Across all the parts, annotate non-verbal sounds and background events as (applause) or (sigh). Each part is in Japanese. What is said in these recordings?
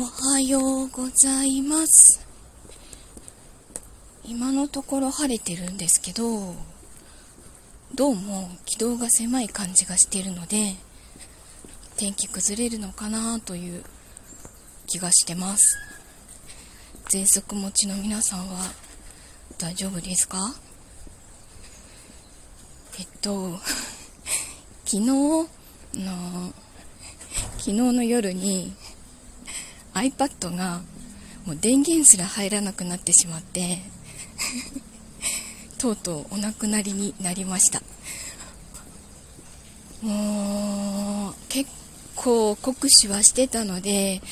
おはようございます。今のところ晴れてるんですけどどうも軌道が狭い感じがしているので天気崩れるのかなという気がしてます。喘息持ちの皆さんは大丈夫ですか？えっと (laughs) 昨日の昨日の夜に iPad がもう電源すら入らなくなってしまって (laughs) とうとうお亡くなりになりました。もう結構酷使はしてたので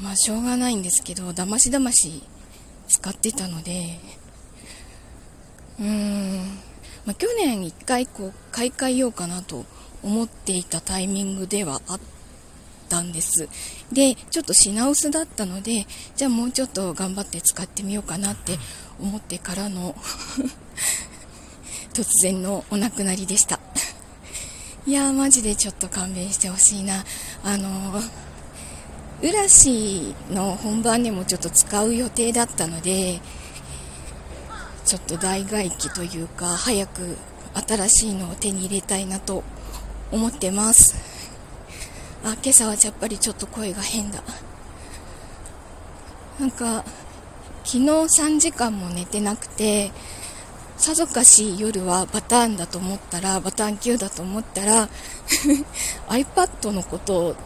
まあしょうがないんですけどだましだまし使ってたのでうーん、まあ、去年1回こう買い替えようかなと思っていたタイミングではあったんです。でちょっと品薄だったのでじゃあもうちょっと頑張って使ってみようかなって思ってからの (laughs) 突然のお亡くなりでした。いやーマジでちょっと勘弁してほしいな。あのー浦市の本番でもちょっと使う予定だったのでちょっと代替機というか早く新しいのを手に入れたいなと思ってます。あ今朝はやっぱりちょっと声が変だ。なんか昨日3時間も寝てなくてさぞかし夜はバターンだと思ったらバターン級だと思ったら (laughs) iPad のことを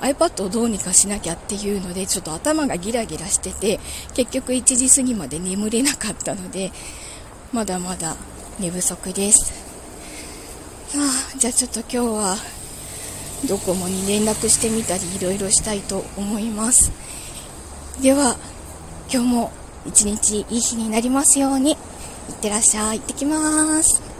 iPad をどうにかしなきゃっていうのでちょっと頭がギラギラしてて結局1時過ぎまで眠れなかったのでまだまだ寝不足です。あじゃあちょっと今日はドコモに連絡してみたりいろいろしたいと思います。では今日も一日いい日になりますように。いってらっしゃい。行ってきます。